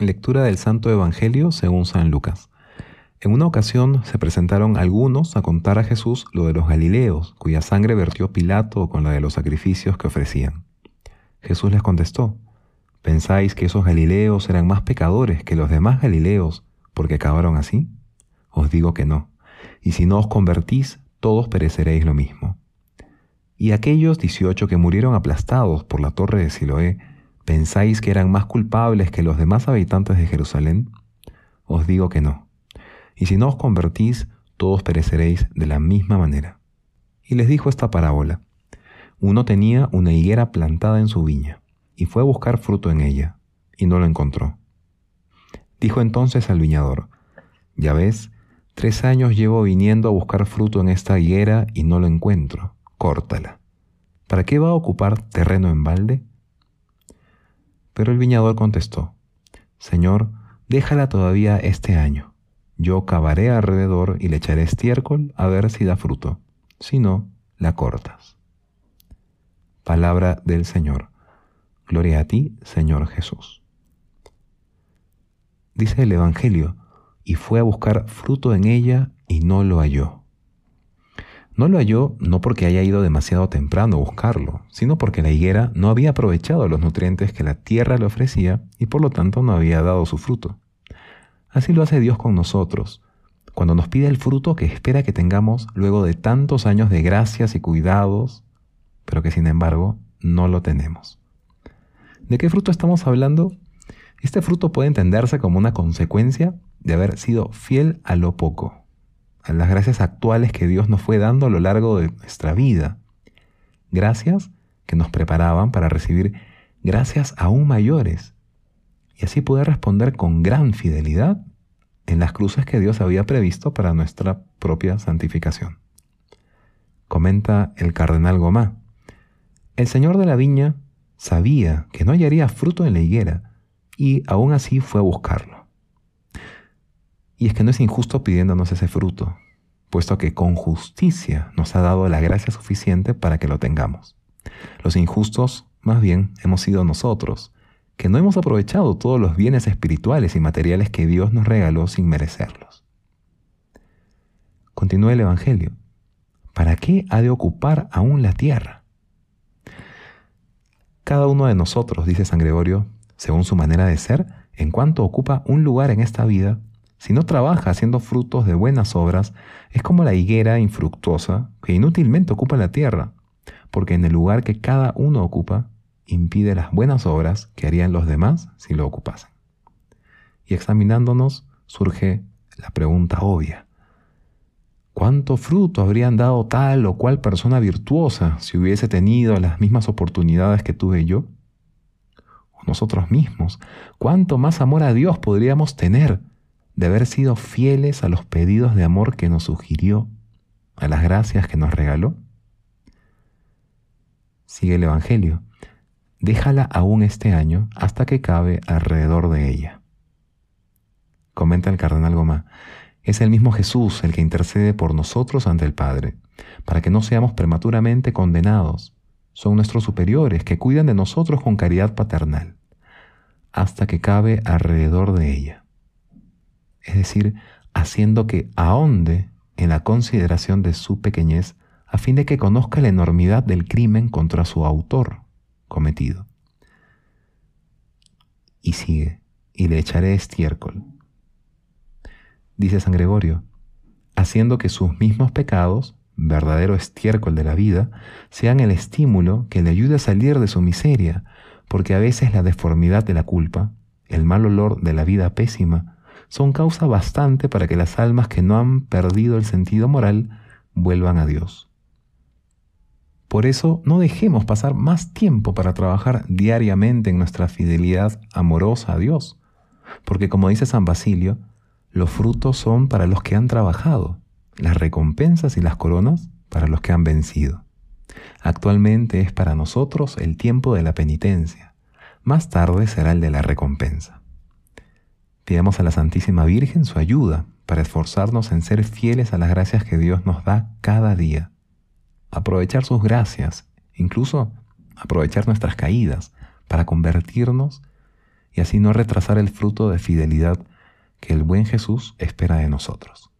Lectura del Santo Evangelio según San Lucas. En una ocasión se presentaron algunos a contar a Jesús lo de los Galileos, cuya sangre vertió Pilato con la de los sacrificios que ofrecían. Jesús les contestó, ¿pensáis que esos Galileos eran más pecadores que los demás Galileos porque acabaron así? Os digo que no, y si no os convertís, todos pereceréis lo mismo. Y aquellos dieciocho que murieron aplastados por la torre de Siloé, ¿Pensáis que eran más culpables que los demás habitantes de Jerusalén? Os digo que no. Y si no os convertís, todos pereceréis de la misma manera. Y les dijo esta parábola. Uno tenía una higuera plantada en su viña, y fue a buscar fruto en ella, y no lo encontró. Dijo entonces al viñador, Ya ves, tres años llevo viniendo a buscar fruto en esta higuera y no lo encuentro, córtala. ¿Para qué va a ocupar terreno en balde? Pero el viñador contestó, Señor, déjala todavía este año. Yo cavaré alrededor y le echaré estiércol a ver si da fruto. Si no, la cortas. Palabra del Señor. Gloria a ti, Señor Jesús. Dice el Evangelio, y fue a buscar fruto en ella y no lo halló. No lo halló no porque haya ido demasiado temprano a buscarlo, sino porque la higuera no había aprovechado los nutrientes que la tierra le ofrecía y por lo tanto no había dado su fruto. Así lo hace Dios con nosotros, cuando nos pide el fruto que espera que tengamos luego de tantos años de gracias y cuidados, pero que sin embargo no lo tenemos. ¿De qué fruto estamos hablando? Este fruto puede entenderse como una consecuencia de haber sido fiel a lo poco a las gracias actuales que Dios nos fue dando a lo largo de nuestra vida. Gracias que nos preparaban para recibir gracias aún mayores y así poder responder con gran fidelidad en las cruces que Dios había previsto para nuestra propia santificación. Comenta el cardenal Gomá. El señor de la viña sabía que no hallaría fruto en la higuera y aún así fue a buscarlo. Y es que no es injusto pidiéndonos ese fruto, puesto que con justicia nos ha dado la gracia suficiente para que lo tengamos. Los injustos, más bien, hemos sido nosotros, que no hemos aprovechado todos los bienes espirituales y materiales que Dios nos regaló sin merecerlos. Continúa el Evangelio. ¿Para qué ha de ocupar aún la tierra? Cada uno de nosotros, dice San Gregorio, según su manera de ser, en cuanto ocupa un lugar en esta vida, si no trabaja haciendo frutos de buenas obras, es como la higuera infructuosa que inútilmente ocupa la tierra, porque en el lugar que cada uno ocupa, impide las buenas obras que harían los demás si lo ocupasen. Y examinándonos surge la pregunta obvia. ¿Cuánto fruto habrían dado tal o cual persona virtuosa si hubiese tenido las mismas oportunidades que tuve yo? O nosotros mismos, ¿cuánto más amor a Dios podríamos tener de haber sido fieles a los pedidos de amor que nos sugirió, a las gracias que nos regaló? Sigue el Evangelio. Déjala aún este año hasta que cabe alrededor de ella. Comenta el cardenal Goma, es el mismo Jesús el que intercede por nosotros ante el Padre, para que no seamos prematuramente condenados. Son nuestros superiores que cuidan de nosotros con caridad paternal, hasta que cabe alrededor de ella es decir, haciendo que ahonde en la consideración de su pequeñez a fin de que conozca la enormidad del crimen contra su autor cometido. Y sigue, y le echaré estiércol. Dice San Gregorio, haciendo que sus mismos pecados, verdadero estiércol de la vida, sean el estímulo que le ayude a salir de su miseria, porque a veces la deformidad de la culpa, el mal olor de la vida pésima, son causa bastante para que las almas que no han perdido el sentido moral vuelvan a Dios. Por eso no dejemos pasar más tiempo para trabajar diariamente en nuestra fidelidad amorosa a Dios, porque como dice San Basilio, los frutos son para los que han trabajado, las recompensas y las coronas para los que han vencido. Actualmente es para nosotros el tiempo de la penitencia, más tarde será el de la recompensa. Pidamos a la Santísima Virgen su ayuda para esforzarnos en ser fieles a las gracias que Dios nos da cada día. Aprovechar sus gracias, incluso aprovechar nuestras caídas para convertirnos y así no retrasar el fruto de fidelidad que el buen Jesús espera de nosotros.